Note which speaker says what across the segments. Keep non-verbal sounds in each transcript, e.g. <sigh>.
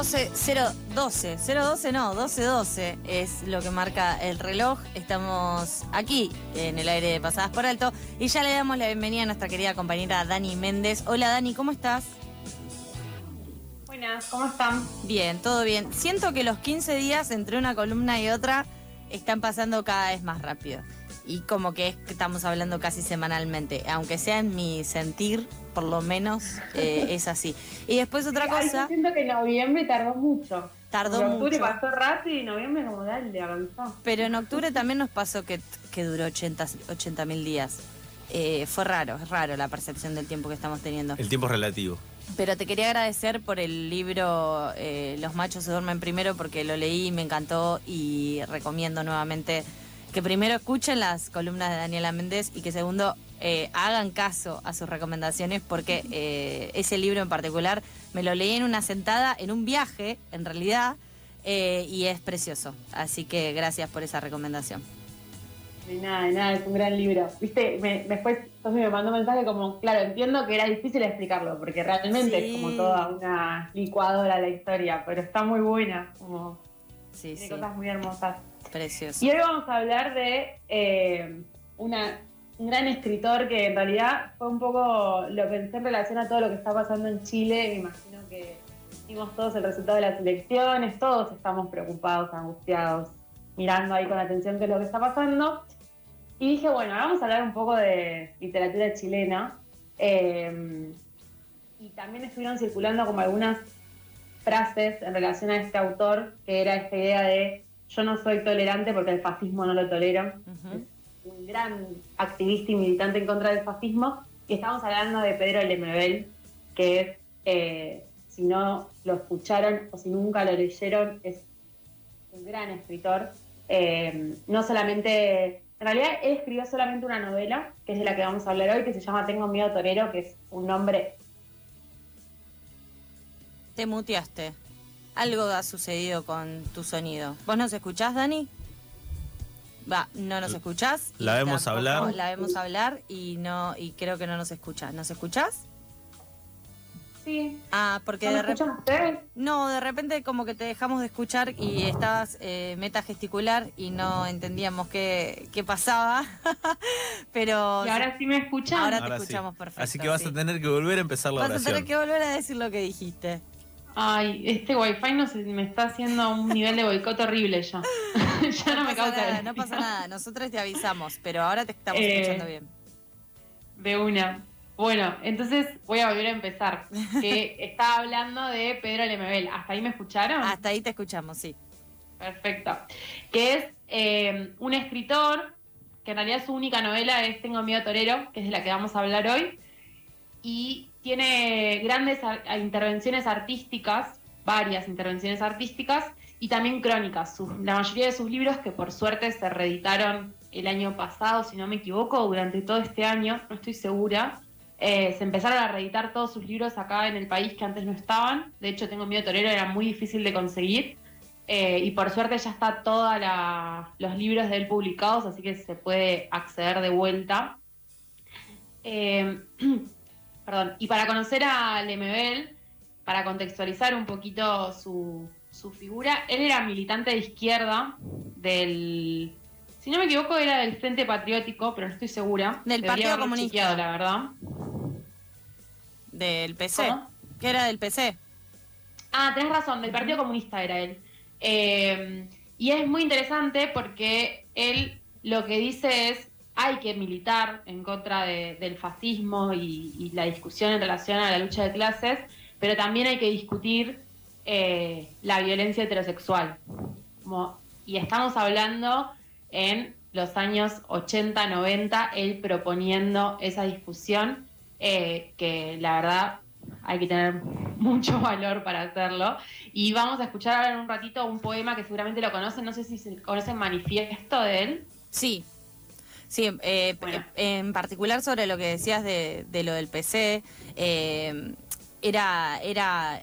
Speaker 1: 12, 012, 012 no, 1212 es lo que marca el reloj. Estamos aquí en el aire de Pasadas por Alto y ya le damos la bienvenida a nuestra querida compañera Dani Méndez. Hola Dani, ¿cómo estás?
Speaker 2: Buenas, ¿cómo están?
Speaker 1: Bien, todo bien. Siento que los 15 días entre una columna y otra están pasando cada vez más rápido. Y como que estamos hablando casi semanalmente, aunque sea en mi sentir, por lo menos eh, es así. Y después otra cosa.
Speaker 2: siento que noviembre tardó mucho.
Speaker 1: Tardó
Speaker 2: mucho.
Speaker 1: Octubre
Speaker 2: pasó rápido y noviembre como dale, avanzó.
Speaker 1: Pero en octubre también nos pasó que, que duró 80 mil días. Eh, fue raro, es raro la percepción del tiempo que estamos teniendo.
Speaker 3: El tiempo es relativo.
Speaker 1: Pero te quería agradecer por el libro eh, Los machos se duermen primero porque lo leí y me encantó y recomiendo nuevamente que primero escuchen las columnas de Daniela Méndez y que segundo eh, hagan caso a sus recomendaciones porque eh, ese libro en particular me lo leí en una sentada, en un viaje, en realidad, eh, y es precioso. Así que gracias por esa recomendación.
Speaker 2: De nada, de nada, es un gran libro. Viste, me, después me mandó un mensaje como, claro, entiendo que era difícil explicarlo, porque realmente es como toda una licuadora la historia, pero está muy buena, como
Speaker 1: sí,
Speaker 2: tiene cosas muy hermosas.
Speaker 1: Precioso.
Speaker 2: Y hoy vamos a hablar de una un gran escritor que en realidad fue un poco, lo pensé en relación a todo lo que está pasando en Chile, me imagino que vimos todos el resultado de las elecciones, todos estamos preocupados, angustiados, mirando ahí con atención qué es lo que está pasando. Y dije, bueno, vamos a hablar un poco de literatura chilena. Eh, y también estuvieron circulando como algunas frases en relación a este autor, que era esta idea de yo no soy tolerante porque el fascismo no lo tolero un gran activista y militante en contra del fascismo, y estamos hablando de Pedro Lemebel, que es, eh, si no lo escucharon o si nunca lo leyeron, es un gran escritor. Eh, no solamente, en realidad él escribió solamente una novela, que es de la que vamos a hablar hoy, que se llama Tengo miedo torero, que es un nombre...
Speaker 1: Te muteaste. Algo ha sucedido con tu sonido. ¿Vos nos escuchás, Dani? Va, no nos escuchás.
Speaker 3: La vemos hablar.
Speaker 1: La vemos hablar y no y creo que no nos escuchás. ¿Nos escuchás?
Speaker 2: Sí.
Speaker 1: Ah, porque de repente. No, de repente como que te dejamos de escuchar y estabas eh, meta gesticular y no entendíamos qué, qué pasaba. <laughs> Pero.
Speaker 2: Y ahora sí me escuchan.
Speaker 1: Ahora te escuchamos perfecto.
Speaker 3: Así que vas a tener que volver a empezar la
Speaker 1: vas
Speaker 3: oración.
Speaker 1: Vas a tener que volver a decir lo que dijiste.
Speaker 2: Ay, este wifi no se, me está haciendo un nivel de boicot horrible ya. <laughs> <laughs> ya no, me causa
Speaker 1: nada, No pasa nada, nosotros te avisamos, pero ahora te estamos eh, escuchando bien.
Speaker 2: De una. Bueno, entonces voy a volver a empezar. Que <laughs> estaba hablando de Pedro Lemebel. ¿Hasta ahí me escucharon?
Speaker 1: Hasta ahí te escuchamos, sí.
Speaker 2: Perfecto. Que es eh, un escritor que en realidad su única novela es Tengo miedo torero, que es de la que vamos a hablar hoy. Y tiene grandes intervenciones artísticas, varias intervenciones artísticas y también crónicas. la mayoría de sus libros, que por suerte se reeditaron el año pasado, si no me equivoco, durante todo este año, no estoy segura, eh, se empezaron a reeditar todos sus libros acá en el país que antes no estaban. De hecho, Tengo Miedo Torero era muy difícil de conseguir. Eh, y por suerte ya está todos los libros de él publicados, así que se puede acceder de vuelta. Eh, <clears throat> y para conocer a Lemebel, para contextualizar un poquito su, figura, él era militante de izquierda del, si no me equivoco, era del Frente Patriótico, pero no estoy segura.
Speaker 1: Del Partido Comunista.
Speaker 2: la verdad.
Speaker 1: Del PC. ¿Qué era del PC?
Speaker 2: Ah, tenés razón, del Partido Comunista era él. Eh, y es muy interesante porque él lo que dice es, hay que militar en contra del fascismo y, la discusión en relación a la lucha de clases, pero también hay que discutir eh, la violencia heterosexual. y estamos hablando en los años 80, 90, él proponiendo esa discusión, eh, que la verdad hay que tener <laughs> mucho valor para hacerlo. Y vamos a escuchar ahora en un ratito un poema que seguramente lo conocen, no sé si se conocen manifiesto de él.
Speaker 1: Sí, Sí, eh, en particular sobre lo que decías de, lo del PC, eh, era, era,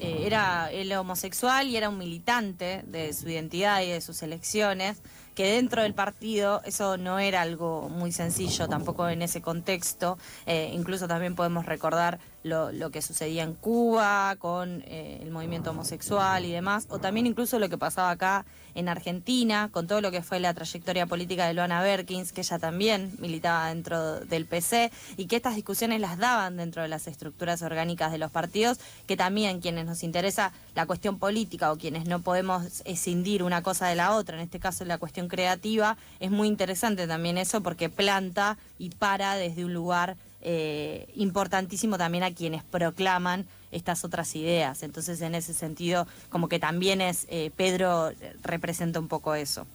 Speaker 1: eh, era el homosexual y era un militante de su identidad y de sus elecciones que dentro del partido eso no era algo muy sencillo tampoco en ese contexto. Eh, incluso también podemos recordar lo, que sucedía en Cuba con eh, el movimiento homosexual y demás, o también incluso lo que pasaba acá en Argentina, con todo lo que fue la trayectoria política de Luana Berkins, que ella también militaba dentro del PC, y que estas discusiones las daban dentro de las estructuras orgánicas de los partidos, que también quienes nos interesa la cuestión política o quienes no podemos escindir una cosa de la otra, en este caso la cuestión creativa, es muy interesante también eso porque planta y para desde un lugar eh, importantísimo también a quienes proclaman estas otras ideas. Entonces, en ese sentido, como que también es, eh, Pedro representa un poco eso.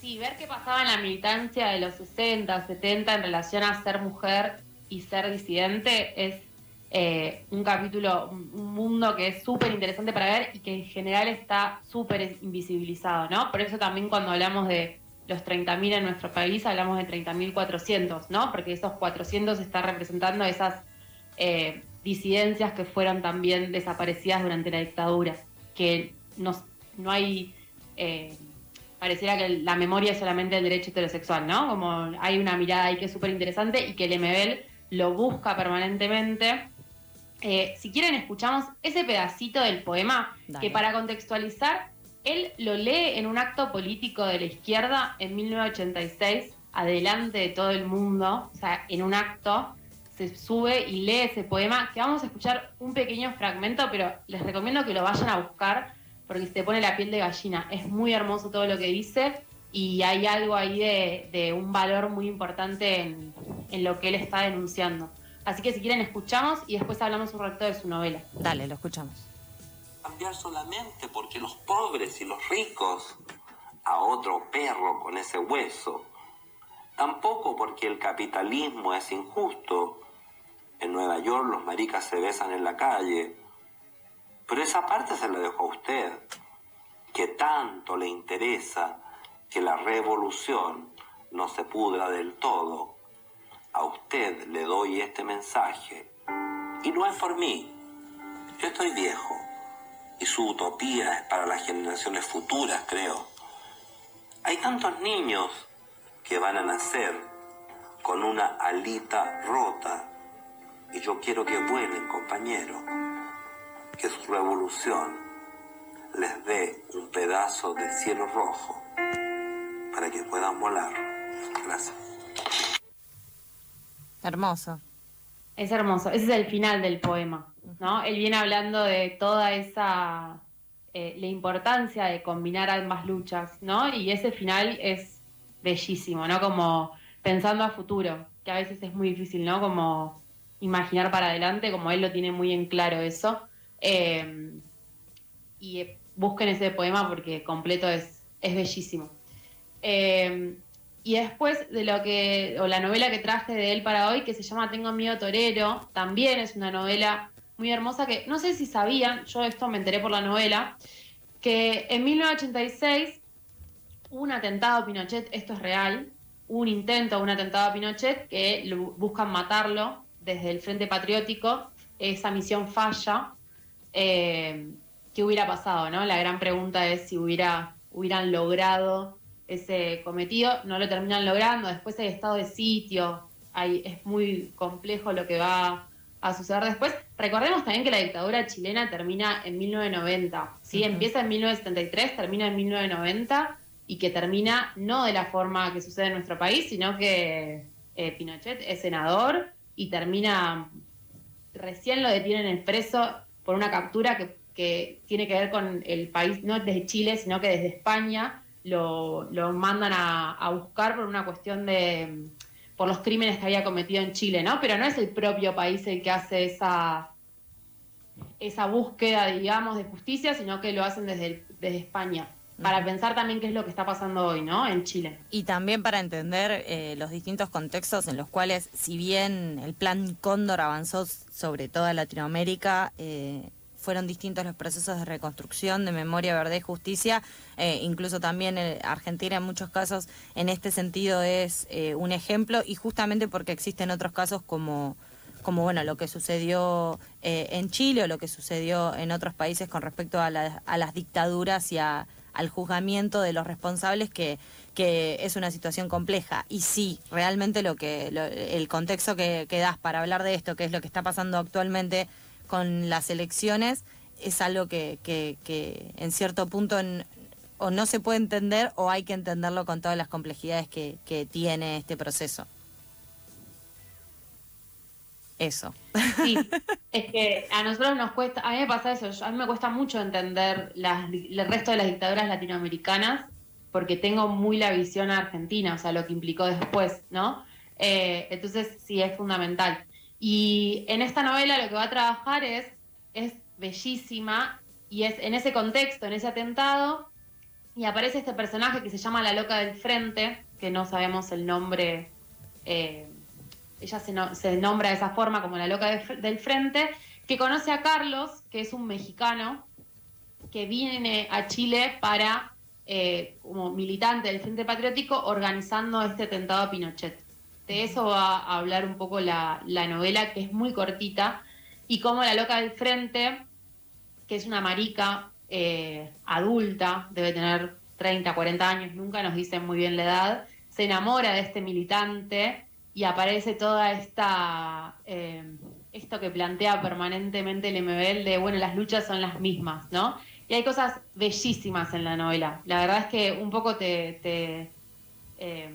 Speaker 2: Sí, ver qué pasaba en la militancia de los 60, 70 en relación a ser mujer y ser disidente es eh, un capítulo, un mundo que es súper interesante para ver y que en general está súper invisibilizado, ¿no? Por eso también cuando hablamos de los 30.000 en nuestro país hablamos de 30.400, ¿no? Porque esos 400 están representando esas eh, disidencias que fueron también desaparecidas durante la dictadura, que no, no hay... Eh, pareciera que la memoria es solamente el derecho heterosexual, ¿no? Como hay una mirada ahí que es súper interesante y que el MBL lo busca permanentemente eh, si quieren, escuchamos ese pedacito del poema que para contextualizar, él lo lee en un acto político de la izquierda en 1986, adelante de todo el mundo, o sea, en un acto se sube y lee ese poema, que vamos a escuchar un pequeño fragmento, pero les recomiendo que lo vayan a buscar porque se pone la piel de gallina. Es muy hermoso todo lo que dice y hay algo ahí de, un valor muy importante en lo que él está denunciando. Así que si quieren escuchamos y después hablamos un rato de su novela.
Speaker 1: Dale, lo escuchamos.
Speaker 4: Cambiar solamente porque los pobres y los ricos a otro perro con ese hueso. Tampoco porque el capitalismo es injusto. En Nueva York los maricas se besan en la calle. Pero esa parte se la dejo a usted, que tanto le interesa que la revolución no se pudra del todo a usted le doy este mensaje. Y no es por mí. Yo estoy viejo. Y su utopía es para las generaciones futuras, creo. Hay tantos niños que van a nacer con una alita rota. Y yo quiero que vuelen, compañero. Que su revolución les dé un pedazo de cielo rojo para que puedan volar. Gracias.
Speaker 1: Hermoso.
Speaker 2: Es hermoso. Ese es el final del poema, ¿no? Él viene hablando de toda esa eh, la importancia de combinar ambas luchas, ¿no? Y ese final es bellísimo, ¿no? Como pensando a futuro, que a veces es muy difícil, ¿no? Como imaginar para adelante, como él lo tiene muy en claro eso. Eh, y busquen ese poema porque completo es, es bellísimo. Eh, y después de lo que, o la novela que traje de él para hoy, que se llama Tengo miedo torero, también es una novela muy hermosa que no sé si sabían, yo esto me enteré por la novela, que en 1986 hubo un atentado a Pinochet, esto es real, un intento, un atentado a Pinochet que buscan matarlo desde el Frente Patriótico, esa misión falla. Eh, ¿Qué hubiera pasado? ¿no? La gran pregunta es si hubiera, hubieran logrado ese cometido, no lo terminan logrando, después hay estado de sitio, hay, es muy complejo lo que va a suceder después. Recordemos también que la dictadura chilena termina en 1990, ¿sí? Empieza en 1973, termina en 1990 y que termina no de la forma que sucede en nuestro país, sino que eh, Pinochet es senador y termina, recién lo detienen en preso por una captura que, que tiene que ver con el país, no desde Chile, sino que desde España, lo, mandan a, buscar por una cuestión de por los crímenes que había cometido en Chile, ¿no? Pero no es el propio país el que hace esa esa búsqueda, digamos, de justicia, sino que lo hacen desde, desde España. para pensar también qué es lo que está pasando hoy, ¿no? En Chile.
Speaker 1: Y también para entender eh, los distintos contextos en los cuales, si bien el plan Cóndor avanzó sobre toda Latinoamérica, eh, fueron distintos los procesos de reconstrucción, de memoria, verdad y justicia. Eh, incluso también Argentina en muchos casos en este sentido es un ejemplo y justamente porque existen otros casos como como bueno lo que sucedió en Chile o lo que sucedió en otros países con respecto a, a las dictaduras y a, al juzgamiento de los responsables que, que es una situación compleja. Y sí, realmente lo que el contexto que, que, das para hablar de esto, que es lo que está pasando actualmente con las elecciones, es algo que, que, que en cierto punto o no se puede entender o hay que entenderlo con todas las complejidades que, que tiene este proceso. Eso.
Speaker 2: Sí, <laughs> es que a nosotros nos cuesta, a mí me pasa eso, a mí me cuesta mucho entender las, el resto de las dictaduras latinoamericanas porque tengo muy la visión argentina, o sea, lo que implicó después, ¿no? Eh, entonces sí es fundamental. Y en esta novela lo que va a trabajar es, es bellísima y es en ese contexto, en ese atentado, y aparece este personaje que se llama la loca del frente, que no sabemos el nombre. Eh, ella se, nombra de esa forma como la loca del frente, que conoce a Carlos, que es un mexicano, que viene a Chile para, eh, como militante del Frente Patriótico, organizando este atentado a Pinochet. De eso va a hablar un poco la, novela, que es muy cortita, y como la loca del frente, que es una marica eh, adulta, debe tener 30, 40 años, nunca nos dicen muy bien la edad, se enamora de este militante y aparece toda esta eh, esto que plantea permanentemente el MBL de bueno las luchas son las mismas no y hay cosas bellísimas en la novela. La verdad es que un poco te te, eh,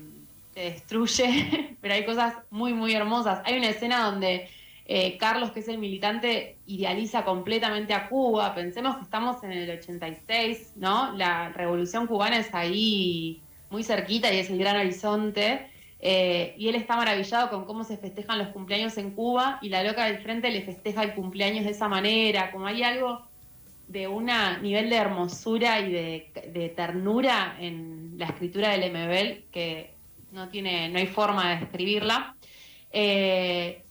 Speaker 2: destruye <laughs> pero hay cosas muy muy hermosas. Hay una escena donde eh, Carlos que es el militante idealiza completamente a Cuba. Pensemos que estamos en el 86 no la revolución cubana es ahí muy cerquita y es el gran horizonte. Eh, y él está maravillado con cómo se festejan los cumpleaños en Cuba y la loca del frente le festeja el cumpleaños de esa manera, como hay algo de un nivel de hermosura y de, ternura en la escritura del MBL que no tiene, no hay forma de describirla. Eh,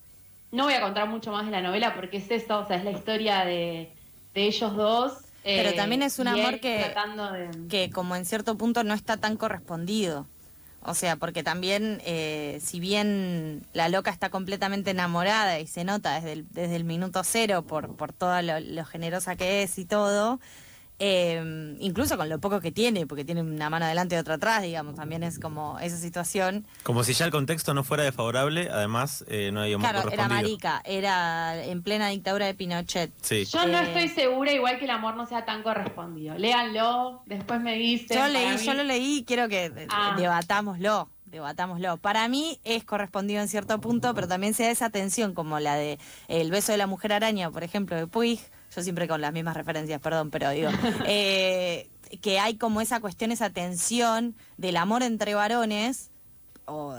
Speaker 2: no voy a contar mucho más de la novela porque es eso, o sea, es la historia de, ellos dos.
Speaker 1: Pero también es un amor que, que como en cierto punto no está tan correspondido. O sea, porque también, eh, si bien la loca está completamente enamorada y se nota desde el, desde el minuto cero por, por todo lo, generosa que es y todo, eh, incluso con lo poco que tiene, porque tiene una mano adelante y otra atrás, digamos, también es como esa situación.
Speaker 3: Como si ya el contexto no fuera desfavorable, además eh, no hay amor
Speaker 1: Claro, era marica, era en plena dictadura de Pinochet.
Speaker 2: Sí. Yo no estoy segura, igual que el amor no sea tan correspondido. Léanlo, después me dicen.
Speaker 1: Yo leí, yo lo leí y quiero que ah. debatámoslo debatámoslo. Para mí es correspondido en cierto punto, pero también se da esa tensión, como la de El beso de la mujer araña, por ejemplo, de Puig. Yo siempre con las mismas referencias, perdón, pero digo. <laughs> Eh, que hay como esa cuestión, esa tensión del amor entre varones. O,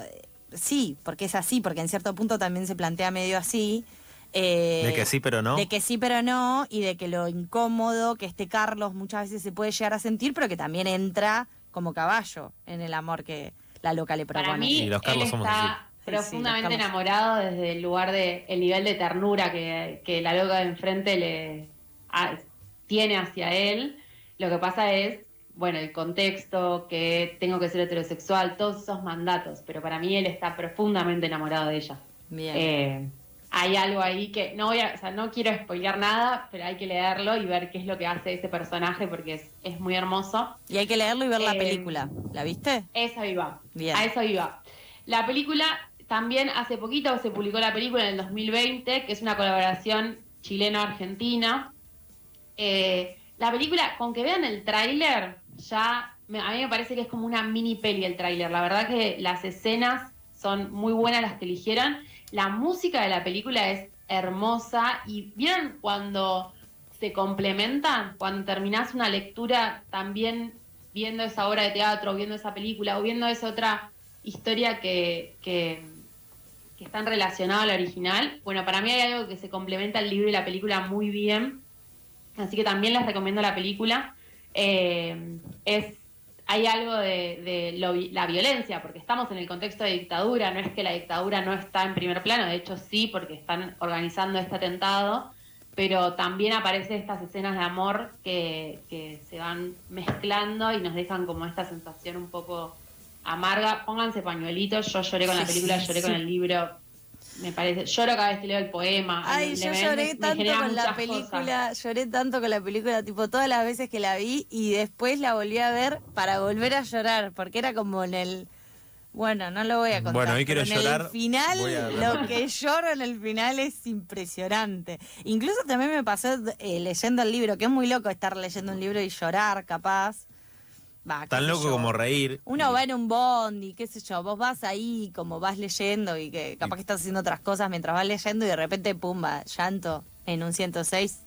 Speaker 1: sí, porque es así, porque en cierto punto también se plantea medio así.
Speaker 3: Eh, de que sí, pero no.
Speaker 1: De que sí, pero no, y de que lo incómodo que este Carlos muchas veces se puede llegar a sentir, pero que también entra como caballo en el amor que, la loca le propone.
Speaker 2: Para mí, y los Carlos él está profundamente enamorado desde el lugar de el nivel de ternura que, la loca de enfrente le tiene hacia él. Lo que pasa es, bueno, el contexto, que tengo que ser heterosexual, todos esos mandatos, pero para mí él está profundamente enamorado de ella. Bien. Eh, hay algo ahí que no voy a, o sea, no quiero spoilear nada, pero hay que leerlo y ver qué es lo que hace ese personaje porque es, es muy hermoso.
Speaker 1: Y hay que leerlo y ver la eh, película. ¿La viste?
Speaker 2: Esa iba. Bien. A eso iba. La película también hace poquito se publicó la película en el 2020, que es una colaboración chileno-argentina. Eh, la película, con que vean el tráiler, ya a mí me parece que es como una mini peli el tráiler. La verdad que las escenas son muy buenas las que eligieron la música de la película es hermosa y vieron cuando se complementan, cuando terminás una lectura también viendo esa obra de teatro, viendo esa película o viendo esa otra historia que, que están relacionadas al original. Bueno, para mí hay algo que se complementa el libro y la película muy bien. Así que también les recomiendo la película. eh, es hay algo de, de lo la violencia, porque estamos en el contexto de dictadura, no es que la dictadura no está en primer plano, de hecho sí, porque están organizando este atentado, pero también aparecen estas escenas de amor que, que se van mezclando y nos dejan como esta sensación un poco amarga. Pónganse pañuelitos, yo lloré con la película,
Speaker 1: sí,
Speaker 2: lloré con el libro, me parece, lloro cada vez que leo el poema.
Speaker 1: Ay, yo
Speaker 2: me-
Speaker 1: lloré
Speaker 2: me-
Speaker 1: tanto con la película,
Speaker 2: cosas.
Speaker 1: lloré tanto con la película, tipo todas las veces que la vi y después la volví a ver para volver a llorar, porque era como en el... Bueno, no lo voy a contar.
Speaker 3: Bueno, hoy
Speaker 1: pero
Speaker 3: quiero
Speaker 1: en
Speaker 3: llorar,
Speaker 1: el final, lo que lloro en el final es impresionante. Incluso también me pasó eh, leyendo el libro, que es muy loco estar leyendo un libro y llorar, capaz. Va,
Speaker 3: Tan loco
Speaker 1: yo.
Speaker 3: como reír.
Speaker 1: Uno va en un bondi, qué sé yo, vos vas ahí como vas leyendo y que capaz que estás haciendo otras cosas mientras vas leyendo y de repente, pumba, llanto en un 106.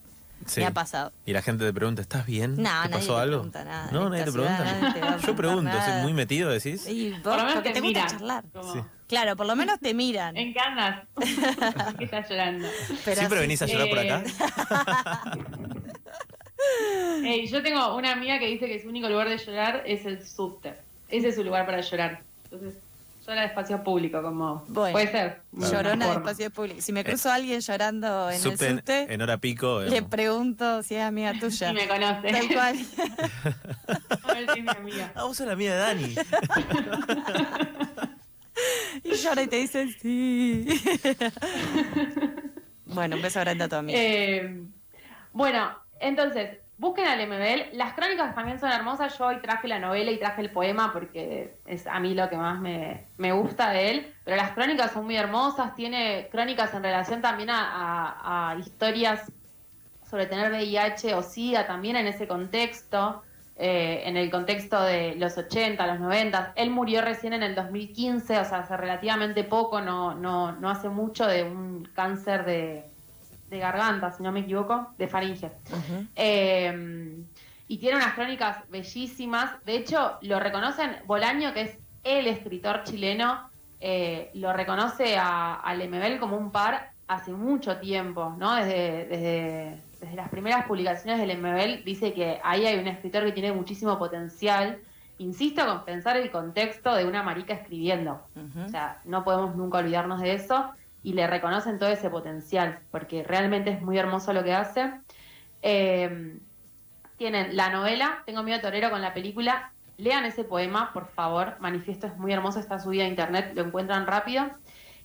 Speaker 3: Sí.
Speaker 1: Me ha pasado.
Speaker 3: Y la gente te pregunta, ¿estás bien?
Speaker 1: No,
Speaker 3: ¿Te
Speaker 1: nadie
Speaker 3: pasó
Speaker 1: te
Speaker 3: algo?
Speaker 1: pregunta nada.
Speaker 3: No, nadie te
Speaker 1: ciudad
Speaker 3: pregunta.
Speaker 1: nadie te va a
Speaker 3: Yo pregunto. ¿soy muy metido, decís?
Speaker 1: Y vos,
Speaker 2: Por lo menos
Speaker 1: porque
Speaker 2: te
Speaker 1: te gusta
Speaker 2: miran.
Speaker 1: charlar.
Speaker 2: como,
Speaker 3: Sí.
Speaker 1: Claro, por lo menos te miran.
Speaker 2: ¿En? ¿Qué <laughs> <laughs> estás llorando?
Speaker 1: pero
Speaker 3: ¿Siempre
Speaker 1: así
Speaker 3: venís a llorar por acá? <laughs>
Speaker 2: Ey, yo tengo una amiga que dice que su único lugar de llorar es el subte. Ese es su lugar para llorar. Entonces, llora de espacio público, como.
Speaker 1: Bueno.
Speaker 2: puede ser.
Speaker 1: Llorona de espacio público. Si me cruzo a alguien llorando en
Speaker 3: Subte
Speaker 1: el subte,
Speaker 3: en hora pico.
Speaker 1: le
Speaker 3: digamos.
Speaker 1: pregunto si es amiga tuya. <laughs>
Speaker 2: Si me conoce.
Speaker 1: Tal cual. <laughs>
Speaker 2: A ver si es mi amiga.
Speaker 3: Ah, vos sos la mía de Dani. <laughs>
Speaker 1: Y llora y te dice sí. bueno, un beso grande a tu amiga.
Speaker 2: Eh, bueno, entonces, busquen al MBL. Las crónicas también son hermosas. Yo hoy traje la novela y traje el poema porque es a mí lo que más me, me gusta de él. Pero las crónicas son muy hermosas. Tiene crónicas en relación también a, a- historias sobre tener VIH o SIDA también en ese contexto. eh, en el contexto de los 80, los 90. Él murió recién en el 2015, o sea, hace relativamente poco, no, no, no hace mucho de un cáncer de, de garganta, si no me equivoco, de faringe. Eh, y tiene unas crónicas bellísimas. De hecho, lo reconocen, Bolaño, que es el escritor chileno, eh, lo reconoce a, al MBL como un par hace mucho tiempo, ¿no? Desde, desde, desde las primeras publicaciones del MBL dice que ahí hay un escritor que tiene muchísimo potencial. Insisto con pensar el contexto de una marica escribiendo. O sea, no podemos nunca olvidarnos de eso y le reconocen todo ese potencial, porque realmente es muy hermoso lo que hace. Eh, tienen la novela, Tengo miedo torero con la película. Lean ese poema, por favor. Manifiesto es muy hermoso, está subido a internet, lo encuentran rápido.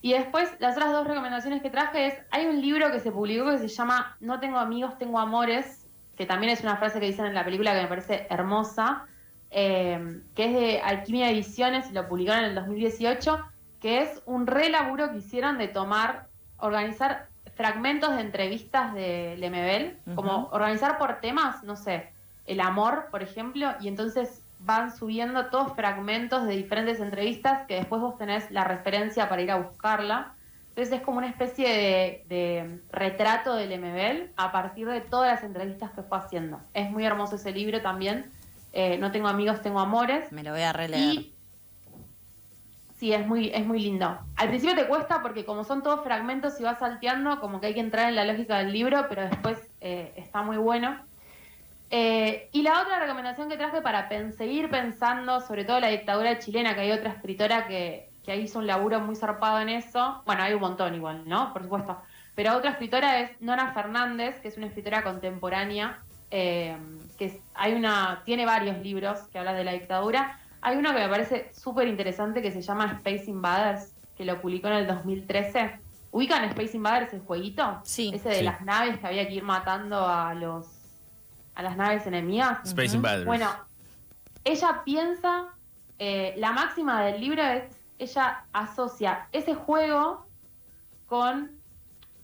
Speaker 2: Y después, las otras dos recomendaciones que traje es, hay un libro que se publicó que se llama No tengo amigos, tengo amores, que también es una frase que dicen en la película que me parece hermosa, eh, que es de Alquimia Ediciones, lo publicaron en el 2018, que es un re laburo que hicieron de tomar, organizar fragmentos de entrevistas de Lemebel, como organizar por temas, no sé, el amor, por ejemplo, y entonces van subiendo todos fragmentos de diferentes entrevistas que después vos tenés la referencia para ir a buscarla. Entonces es como una especie de, de retrato del MBL a partir de todas las entrevistas que fue haciendo. Es muy hermoso ese libro también. Eh, no tengo amigos, tengo amores.
Speaker 1: Me lo voy a releer.
Speaker 2: Y sí, es muy, es muy lindo. Al principio te cuesta porque como son todos fragmentos y vas salteando, como que hay que entrar en la lógica del libro, pero después eh, está muy bueno. Eh, y la otra recomendación que traje para seguir pensando, sobre todo la dictadura chilena, que hay otra escritora que, que hizo un laburo muy zarpado en eso. Bueno, hay un montón igual, ¿no? Por supuesto. Pero otra escritora es Nora Fernández, que es una escritora contemporánea, eh, que hay una, tiene varios libros que hablan de la dictadura. Hay uno que me parece súper interesante que se llama Space Invaders, que lo publicó en el 2013. ¿Ubican Space Invaders, el jueguito?
Speaker 1: Sí.
Speaker 2: Ese de
Speaker 3: Sí.
Speaker 2: las naves que había que ir matando a los a las naves enemigas.
Speaker 3: Space. Invaders.
Speaker 2: Bueno, ella piensa, eh, la máxima del libro es, ella asocia ese juego con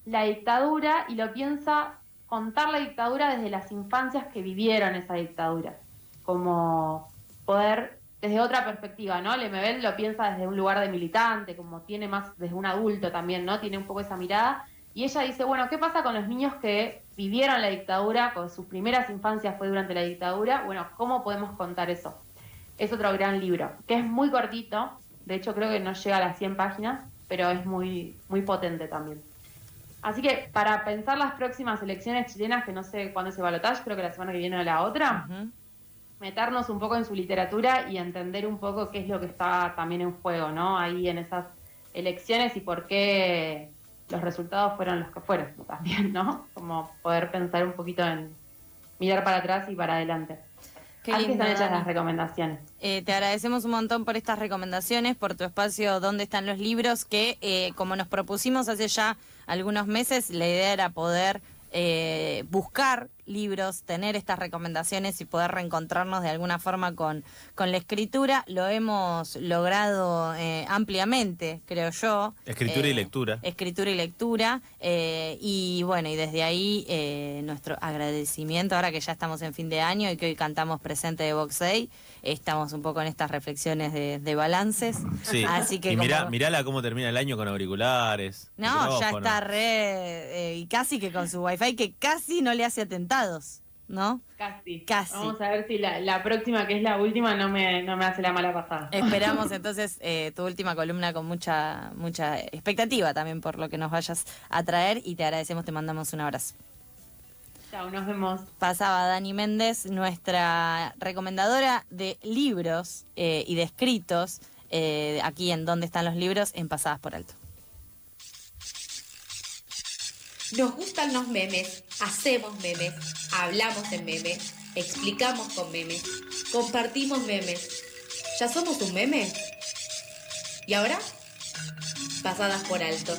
Speaker 2: la dictadura y lo piensa contar la dictadura desde las infancias que vivieron esa dictadura, como poder desde otra perspectiva, ¿no? Lemebel lo piensa desde un lugar de militante, como tiene más desde un adulto también, ¿no? Tiene un poco esa mirada. Y ella dice, bueno, ¿qué pasa con los niños que vivieron la dictadura, con sus primeras infancias fue durante la dictadura? Bueno, ¿cómo podemos contar eso? Es otro gran libro, que es muy cortito, de hecho creo que no llega a las 100 páginas, pero es muy, muy potente también. Así que para pensar las próximas elecciones chilenas, que no sé cuándo es el balotaje, creo que la semana que viene o la otra,
Speaker 1: Ujú.
Speaker 2: Meternos un poco en su literatura y entender un poco qué es lo que está también en juego, ¿no? Ahí en esas elecciones y por qué los resultados fueron los que fueron <laughs> también, ¿no? Como poder pensar un poquito en mirar para atrás y para adelante.
Speaker 1: Qué
Speaker 2: Así están hechas las recomendaciones.
Speaker 1: Eh, te agradecemos un montón por estas recomendaciones, por tu espacio ¿Dónde están los libros? Que eh, como nos propusimos hace ya algunos meses, la idea era poder eh, buscar libros, tener estas recomendaciones y poder reencontrarnos de alguna forma con, con la escritura. Lo hemos logrado eh, ampliamente, creo yo.
Speaker 3: Escritura y
Speaker 1: Eh,
Speaker 3: lectura.
Speaker 1: Escritura y lectura. eh, y bueno, y desde ahí nuestro agradecimiento, ahora que ya estamos en fin de año y que hoy cantamos presente de Box Day, estamos un poco en estas reflexiones de, de balances.
Speaker 3: Sí.
Speaker 1: Así que
Speaker 3: y mirá,
Speaker 1: como-
Speaker 3: mirala cómo termina el año con auriculares.
Speaker 1: No, ya está re. y casi que con su wifi, que casi no le hace ¿no?
Speaker 2: Casi.
Speaker 1: Casi.
Speaker 2: Vamos a ver si la, la próxima, que es la última, no me, no me hace la mala pasada.
Speaker 1: Esperamos <laughs> entonces eh, tu última columna con mucha, mucha expectativa también por lo que nos vayas a traer y te agradecemos, te mandamos un abrazo.
Speaker 2: Chao, nos vemos.
Speaker 1: pasaba Dani Méndez, nuestra recomendadora de libros eh, y de escritos, eh, aquí en Dónde están los libros, en Pasadas por Alto.
Speaker 5: Nos gustan los memes, hacemos memes, hablamos de memes, explicamos con memes, compartimos memes. ¿Ya somos un meme? ¿Y ahora? Pasadas por alto.